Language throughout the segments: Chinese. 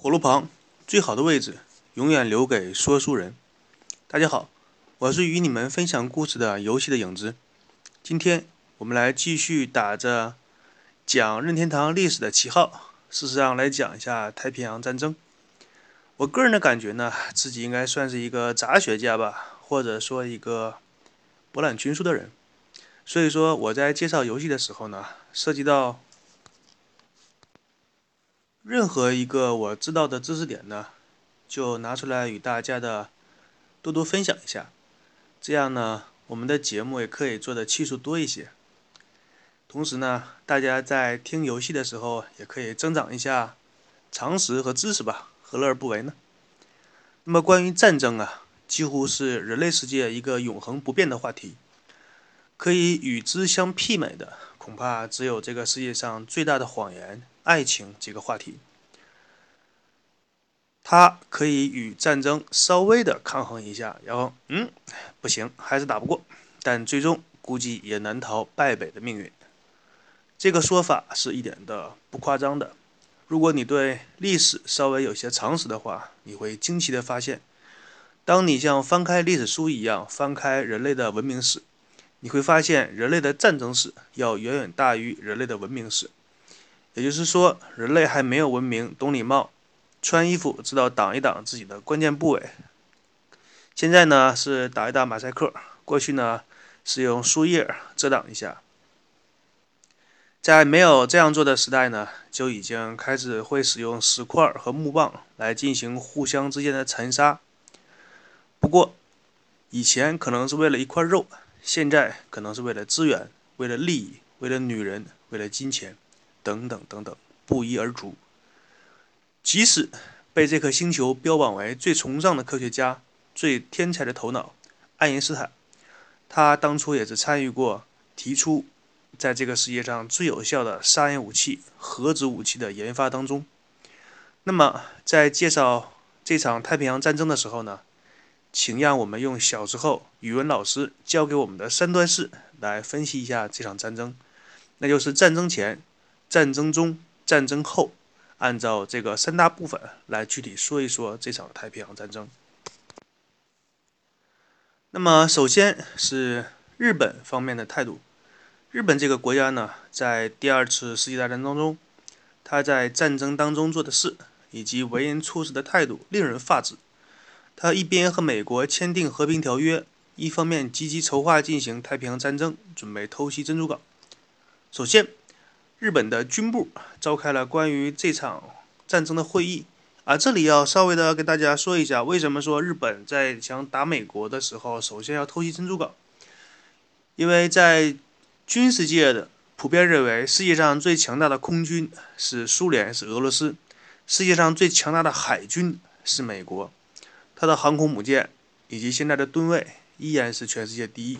火炉旁最好的位置，永远留给说书人。大家好，我是与你们分享故事的游戏的影子。今天我们来继续打着讲任天堂历史的旗号，事实上来讲一下太平洋战争。我个人的感觉呢，自己应该算是一个杂学家吧，或者说一个博览群书的人。所以说我在介绍游戏的时候呢，涉及到任何一个我知道的知识点呢，就拿出来与大家的多多分享一下。这样呢，我们的节目也可以做的期数多一些。同时呢，大家在听游戏的时候，也可以增长一下常识和知识吧，何乐而不为呢？那么关于战争啊，几乎是人类世界一个永恒不变的话题。可以与之相媲美的，恐怕只有这个世界上最大的谎言——爱情这个话题。它可以与战争稍微的抗衡一下，然后，嗯，不行，还是打不过，但最终估计也难逃败北的命运。这个说法是一点的不夸张的。如果你对历史稍微有些常识的话，你会惊奇的发现，当你像翻开历史书一样翻开人类的文明史。你会发现，人类的战争史要远远大于人类的文明史。也就是说，人类还没有文明，懂礼貌，穿衣服知道挡一挡自己的关键部位。现在呢是打一打马赛克，过去呢是用树叶遮挡一下。在没有这样做的时代呢，就已经开始会使用石块和木棒来进行互相之间的残杀。不过，以前可能是为了一块肉。现在可能是为了资源、为了利益、为了女人、为了金钱，等等等等，不一而足。即使被这颗星球标榜为最崇尚的科学家、最天才的头脑，爱因斯坦，他当初也是参与过提出在这个世界上最有效的杀人武器——核子武器的研发当中。那么，在介绍这场太平洋战争的时候呢？请让我们用小时候语文老师教给我们的三段式来分析一下这场战争，那就是战争前、战争中、战争后，按照这个三大部分来具体说一说这场太平洋战争。那么，首先是日本方面的态度。日本这个国家呢，在第二次世界大战当中，他在战争当中做的事以及为人处事的态度，令人发指。他一边和美国签订和平条约，一方面积极筹划进行太平洋战争，准备偷袭珍珠港。首先，日本的军部召开了关于这场战争的会议。啊，这里要稍微的跟大家说一下，为什么说日本在想打美国的时候，首先要偷袭珍珠港？因为在军事界的普遍认为，世界上最强大的空军是苏联，是俄罗斯；世界上最强大的海军是美国。它的航空母舰以及现在的吨位依然是全世界第一。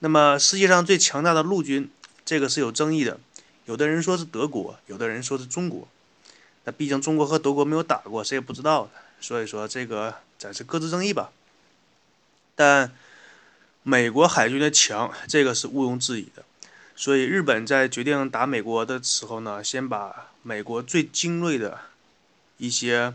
那么世界上最强大的陆军，这个是有争议的。有的人说是德国，有的人说是中国。那毕竟中国和德国没有打过，谁也不知道。所以说这个暂时搁置争议吧。但美国海军的强，这个是毋庸置疑的。所以日本在决定打美国的时候呢，先把美国最精锐的一些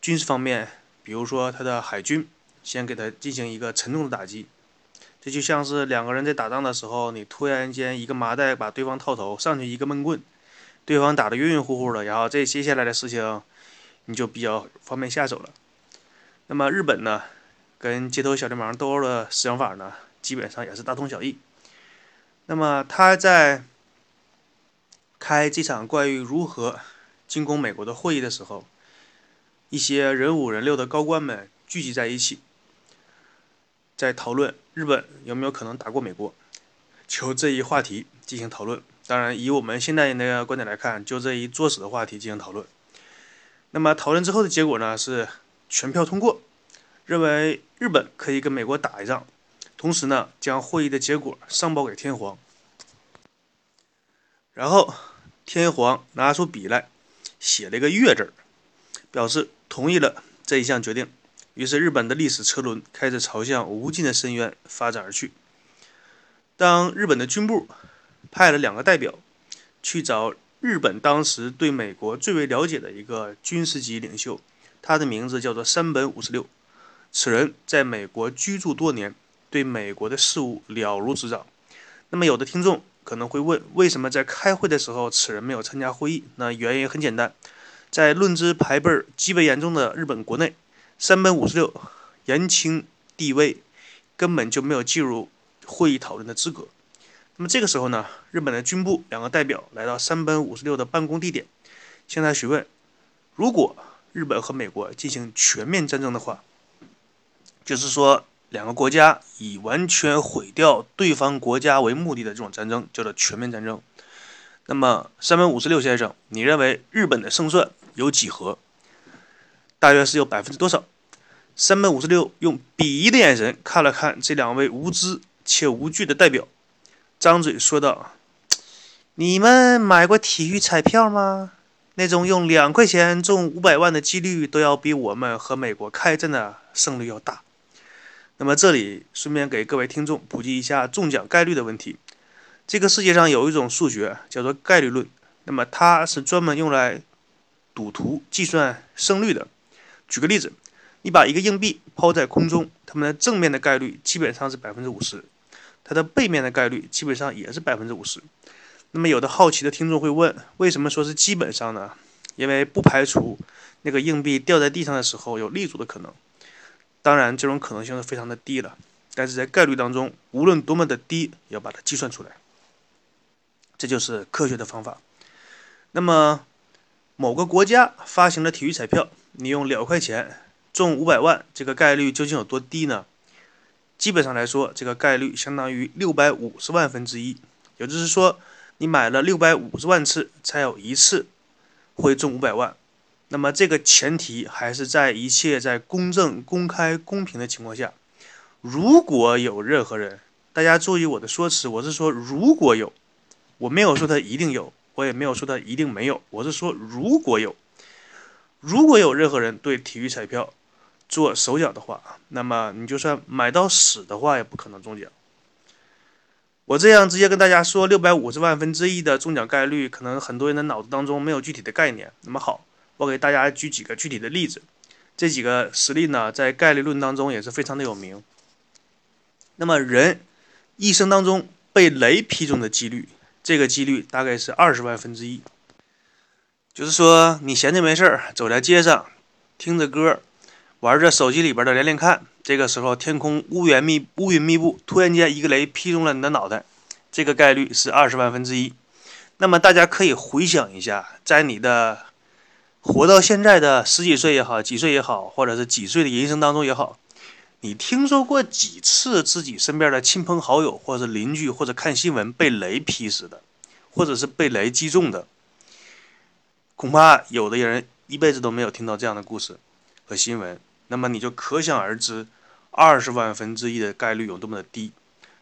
军事方面。比如说，他的海军先给他进行一个沉重的打击，这就像是两个人在打仗的时候，你突然间一个麻袋把对方套头，上去一个闷棍，对方打得晕晕乎乎的，然后这接下来的事情你就比较方便下手了。那么日本呢，跟街头小流氓斗殴的想法呢，基本上也是大同小异。那么他在开这场关于如何进攻美国的会议的时候。一些人五人六的高官们聚集在一起，在讨论日本有没有可能打过美国，就这一话题进行讨论。当然，以我们现代人的观点来看，就这一作死的话题进行讨论。那么讨论之后的结果呢？是全票通过，认为日本可以跟美国打一仗，同时呢，将会议的结果上报给天皇。然后天皇拿出笔来，写了一个“月”字。表示同意了这一项决定，于是日本的历史车轮开始朝向无尽的深渊发展而去。当日本的军部派了两个代表去找日本当时对美国最为了解的一个军事级领袖，他的名字叫做山本五十六。此人在美国居住多年，对美国的事务了如指掌。那么，有的听众可能会问，为什么在开会的时候此人没有参加会议？那原因很简单，在论资排辈极为严重的日本国内，山本五十六言轻地位，根本就没有进入会议讨论的资格。那么这个时候呢，日本的军部两个代表来到山本五十六的办公地点，向他询问：如果日本和美国进行全面战争的话，就是说两个国家以完全毁掉对方国家为目的的这种战争，叫做全面战争。那么山本五十六先生，你认为日本的胜算有几何？大约是有百分之多少？山本五十六用鄙夷的眼神看了看这两位无知且无惧的代表。张嘴说道：“你们买过体育彩票吗？那种用两块钱中五百万的几率，都要比我们和美国开战的胜率要大。”那么，这里顺便给各位听众普及一下中奖概率的问题。这个世界上有一种数学叫做概率论，那么它是专门用来赌徒计算胜率的。举个例子，你把一个硬币抛在空中，它们的正面的概率基本上是百分之五十。它的背面的概率基本上也是百分之五十。那么有的好奇的听众会问，为什么说是基本上呢？因为不排除那个硬币掉在地上的时候有立足的可能。当然，这种可能性是非常的低了。但是在概率当中，无论多么的低，也要把它计算出来。这就是科学的方法。那么，某个国家发行了体育彩票，你用两块钱中五百万，这个概率究竟有多低呢？基本上来说，这个概率相当于六百五十万分之一，也就是说，你买了六百五十万次，才有一次会中五百万。那么这个前提还是在一切在公正、公开、公平的情况下。如果有任何人，大家注意我的说辞，我是说如果有，我没有说他一定有，我也没有说他一定没有，我是说如果有，如果有任何人对体育彩票。做手脚的话，那么你就算买到死的话，也不可能中奖。我这样直接跟大家说，六百五十万分之一的中奖概率，可能很多人的脑子当中没有具体的概念。那么好，我给大家举几个具体的例子。这几个实例呢，在概率论当中也是非常的有名。那么人一生当中被雷劈中的几率，这个几率大概是二十万分之一。就是说，你闲着没事儿，走在街上，听着歌。玩着手机里边的连连看，这个时候天空乌云密乌云密布，突然间一个雷劈中了你的脑袋，这个概率是二十万分之一。那么大家可以回想一下，在你的活到现在的十几岁也好，几岁也好，或者是几岁的人生当中也好，你听说过几次自己身边的亲朋好友，或者是邻居，或者看新闻被雷劈死的，或者是被雷击中的？恐怕有的人一辈子都没有听到这样的故事和新闻。那么你就可想而知，二十万分之一的概率有多么的低。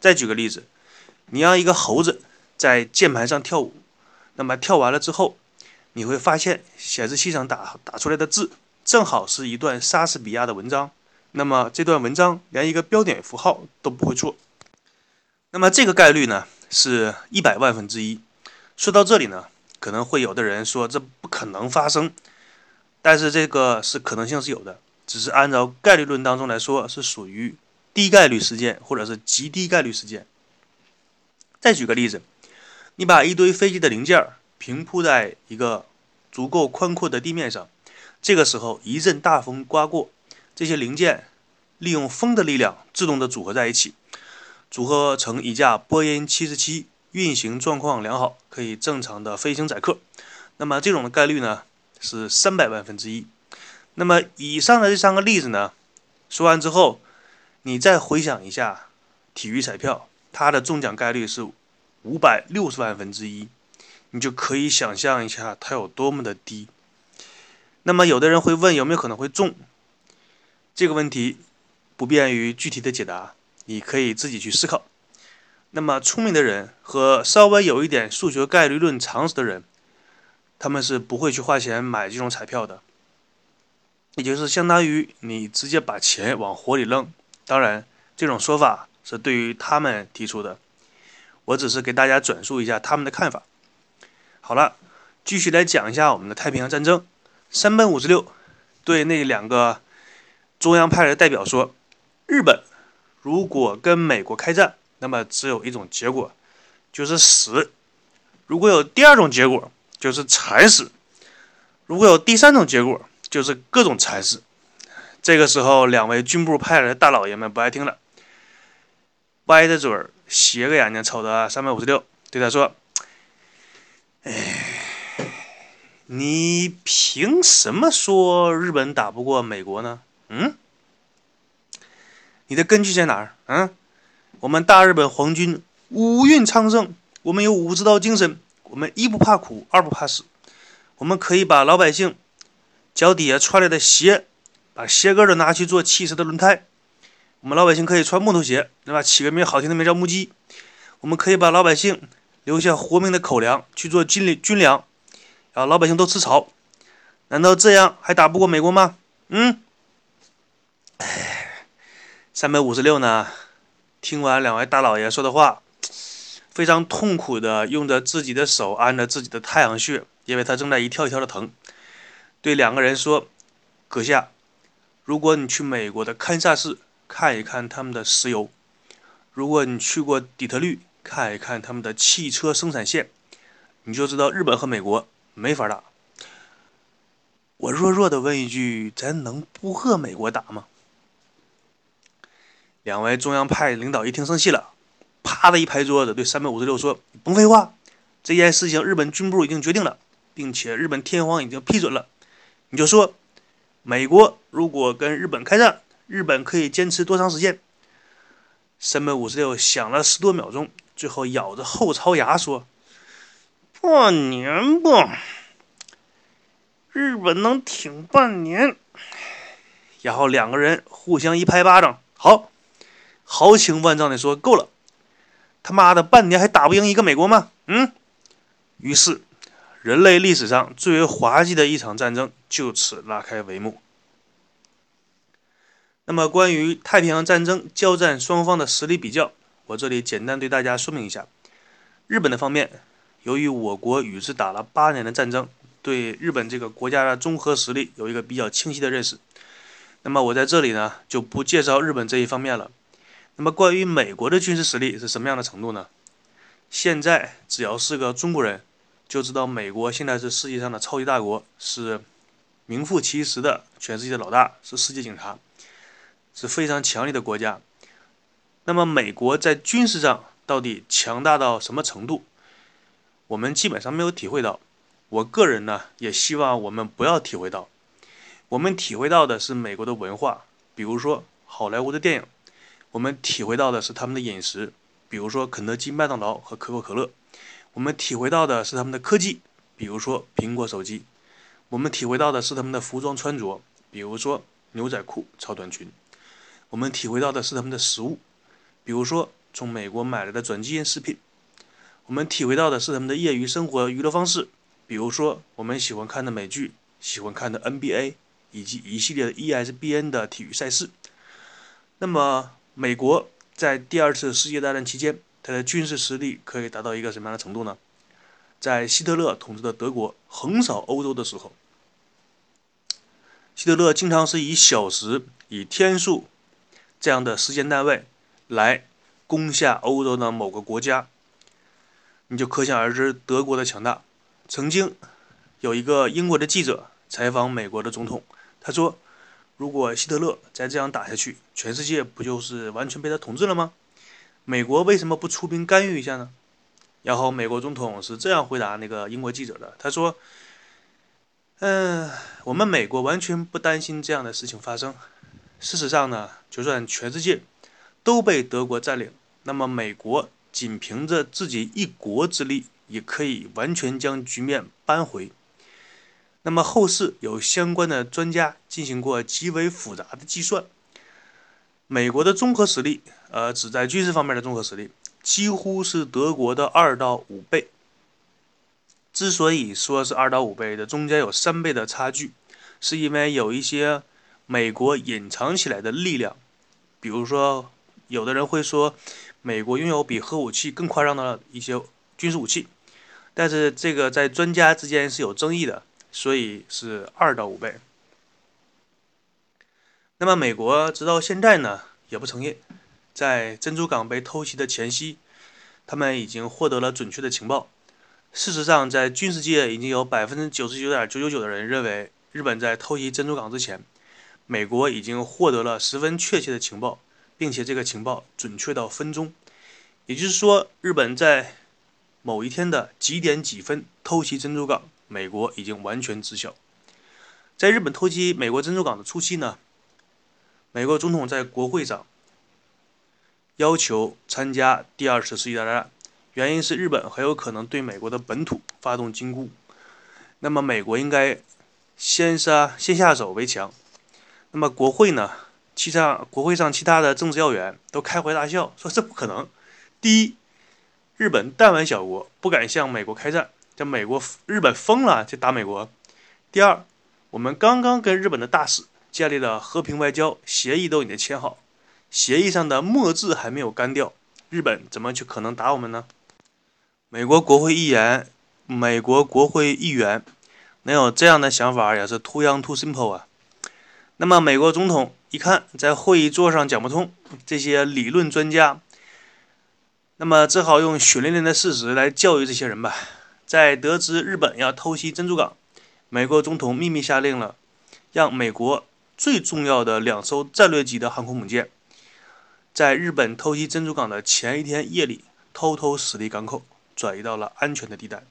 再举个例子，你让一个猴子在键盘上跳舞，那么跳完了之后，你会发现显示器上打打出来的字正好是一段莎士比亚的文章，那么这段文章连一个标点符号都不会错。那么这个概率呢是一百万分之一。说到这里呢，可能会有的人说这不可能发生，但是这个是可能性是有的。只是按照概率论当中来说，是属于低概率事件或者是极低概率事件。再举个例子，你把一堆飞机的零件平铺在一个足够宽阔的地面上，这个时候一阵大风刮过，这些零件利用风的力量自动的组合在一起，组合成一架波音747，运行状况良好，可以正常的飞行载客。那么这种的概率呢是三百万分之一。那么以上的这三个例子呢，说完之后，你再回想一下体育彩票，它的中奖概率是五百六十万分之一，你就可以想象一下它有多么的低。那么有的人会问有没有可能会中？这个问题不便于具体的解答，你可以自己去思考。那么聪明的人和稍微有一点数学概率论常识的人，他们是不会去花钱买这种彩票的。也就是相当于你直接把钱往火里扔，当然这种说法是对于他们提出的，我只是给大家转述一下他们的看法。好了，继续来讲一下我们的太平洋战争。山本五十六对那两个中央派的代表说：“日本如果跟美国开战，那么只有一种结果，就是死；如果有第二种结果，就是惨死；如果有第三种结果，就是各种惨死。”这个时候，两位军部派来的大老爷们不爱听了，歪着嘴儿、斜个眼睛瞅着三百五十六，对他说：“哎。”你凭什么说日本打不过美国呢？嗯，你的根据在哪儿？嗯，我们大日本皇军五运昌盛，我们有武之道精神，我们一不怕苦，二不怕死，我们可以把老百姓脚底下穿来的鞋，把鞋跟都拿去做汽车的轮胎，我们老百姓可以穿木头鞋，对吧？起个名好听的名叫木屐，我们可以把老百姓留下活命的口粮去做军军粮。啊，老百姓都吃草，难道这样还打不过美国吗？嗯，哎，三百五十六呢？听完两位大老爷说的话，非常痛苦的用着自己的手按着自己的太阳穴，因为他正在一跳一跳的疼。对两个人说：“阁下，如果你去美国的堪萨斯看一看他们的石油，如果你去过底特律看一看他们的汽车生产线，你就知道日本和美国。”没法打。我弱弱的问一句：咱能不和美国打吗？两位中央派领导一听生气了，啪的一拍桌子，对三百五十六说：“甭废话，这件事情日本军部已经决定了，并且日本天皇已经批准了。你就说，美国如果跟日本开战，日本可以坚持多长时间？”三百五十六想了十多秒钟，最后咬着后槽牙说。半年吧，日本能挺半年。然后两个人互相一拍巴掌，好，豪情万丈的说：“够了，他妈的半年还打不赢一个美国吗？”嗯。于是，人类历史上最为滑稽的一场战争就此拉开帷幕。那么，关于太平洋战争交战双方的实力比较，我这里简单对大家说明一下：日本的方面。由于我国与之打了八年的战争，对日本这个国家的综合实力有一个比较清晰的认识。那么我在这里呢就不介绍日本这一方面了。那么关于美国的军事实力是什么样的程度呢？现在只要是个中国人，就知道美国现在是世界上的超级大国，是名副其实的全世界的老大，是世界警察，是非常强力的国家。那么美国在军事上到底强大到什么程度？我们基本上没有体会到，我个人呢也希望我们不要体会到。我们体会到的是美国的文化，比如说好莱坞的电影；我们体会到的是他们的饮食，比如说肯德基、麦当劳和可口可乐；我们体会到的是他们的科技，比如说苹果手机；我们体会到的是他们的服装穿着，比如说牛仔裤、超短裙；我们体会到的是他们的食物，比如说从美国买来的转基因食品。我们体会到的是他们的业余生活娱乐方式，比如说我们喜欢看的美剧、喜欢看的 NBA 以及一系列的 ESPN 的体育赛事。那么，美国在第二次世界大战期间，他的军事实力可以达到一个什么样的程度呢？在希特勒统治的德国横扫欧洲的时候，希特勒经常是以小时、以天数这样的时间单位来攻下欧洲的某个国家。你就可想而知德国的强大。曾经有一个英国的记者采访美国的总统，他说：“如果希特勒再这样打下去，全世界不就是完全被他统治了吗？美国为什么不出兵干预一下呢？”然后美国总统是这样回答那个英国记者的：“他说，嗯，我们美国完全不担心这样的事情发生。事实上呢，就算全世界都被德国占领，那么美国。”仅凭着自己一国之力，也可以完全将局面扳回。那么后世有相关的专家进行过极为复杂的计算，美国的综合实力，呃，只在军事方面的综合实力，几乎是德国的二到五倍。之所以说是二到五倍的，中间有三倍的差距，是因为有一些美国隐藏起来的力量，比如说，有的人会说。美国拥有比核武器更夸张的一些军事武器，但是这个在专家之间是有争议的，所以是二到五倍。那么美国直到现在呢也不承认，在珍珠港被偷袭的前夕，他们已经获得了准确的情报。事实上，在军事界已经有百分之九十九点九九九的人认为，日本在偷袭珍珠港之前，美国已经获得了十分确切的情报，并且这个情报准确到分钟。也就是说，日本在某一天的几点几分偷袭珍珠港，美国已经完全知晓。在日本偷袭美国珍珠港的初期呢？美国总统在国会上要求参加第二次世界大战，原因是日本很有可能对美国的本土发动进攻，那么美国应该先杀先下手为强。那么国会呢？其他国会上其他的政治要员都开怀大笑，说这不可能。第一，日本弹丸小国不敢向美国开战，这美国日本疯了就打美国。第二，我们刚刚跟日本的大使。建立了和平外交协议都已经签好，协议上的墨字还没有干掉，日本怎么就可能打我们呢？美国国会议员，美国国会议员能有这样的想法也是 too young too simple 啊。那么美国总统一看在会议桌上讲不通，这些理论专家，那么只好用血淋淋的事实来教育这些人吧。在得知日本要偷袭珍珠港，美国总统秘密下令了，让美国。最重要的两艘战略级的航空母舰，在日本偷袭珍珠港的前一天夜里，偷偷驶离港口，转移到了安全的地带。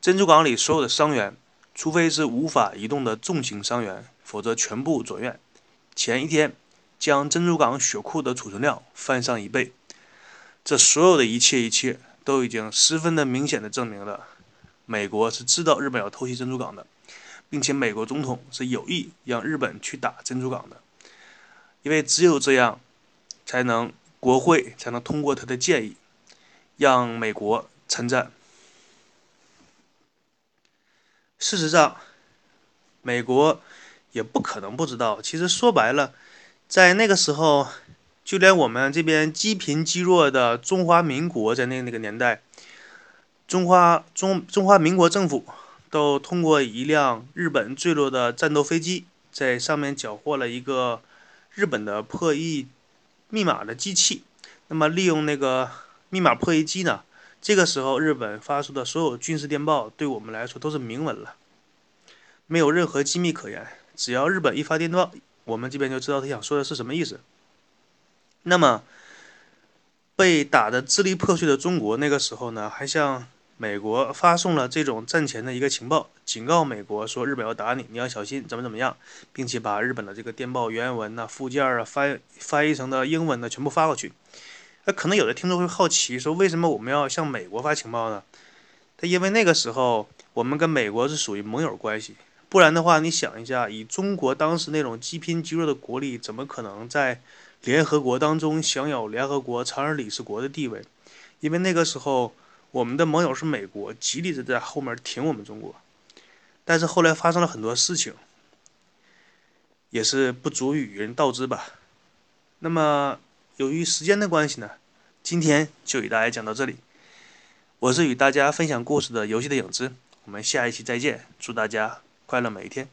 珍珠港里所有的伤员，除非是无法移动的重型伤员，否则全部转院。前一天，将珍珠港血库的储存量翻上一倍。这所有的一切一切，都已经十分的明显的证明了，美国是知道日本要偷袭珍珠港的。并且美国总统是有意让日本去打珍珠港的，因为只有这样，才能国会才能通过他的建议，让美国参战。事实上，美国也不可能不知道。其实说白了，在那个时候，就连我们这边积贫积弱的中华民国，在那那个年代，中华中中华民国政府。都通过一辆日本坠落的战斗飞机，在上面缴获了一个日本的破译密码的机器。那么，利用那个密码破译机呢？这个时候，日本发出的所有军事电报对我们来说都是明文了，没有任何机密可言。只要日本一发电报，我们这边就知道他想说的是什么意思。那么，被打得支离破碎的中国，那个时候呢，还像？美国发送了这种战前的一个情报，警告美国说日本要打你，你要小心，怎么怎么样，并且把日本的这个电报原文呐、附件啊翻翻译成的英文呢全部发过去。那可能有的听众会好奇说，为什么我们要向美国发情报呢？他因为那个时候我们跟美国是属于盟友关系，不然的话，你想一下，以中国当时那种积贫积弱的国力，怎么可能在联合国当中享有联合国常任理事国的地位？因为那个时候。我们的盟友是美国，极力的在后面挺我们中国，但是后来发生了很多事情，也是不足以与人道之吧。那么，由于时间的关系呢，今天就与大家讲到这里。我是与大家分享故事的游戏的影子，我们下一期再见，祝大家快乐每一天。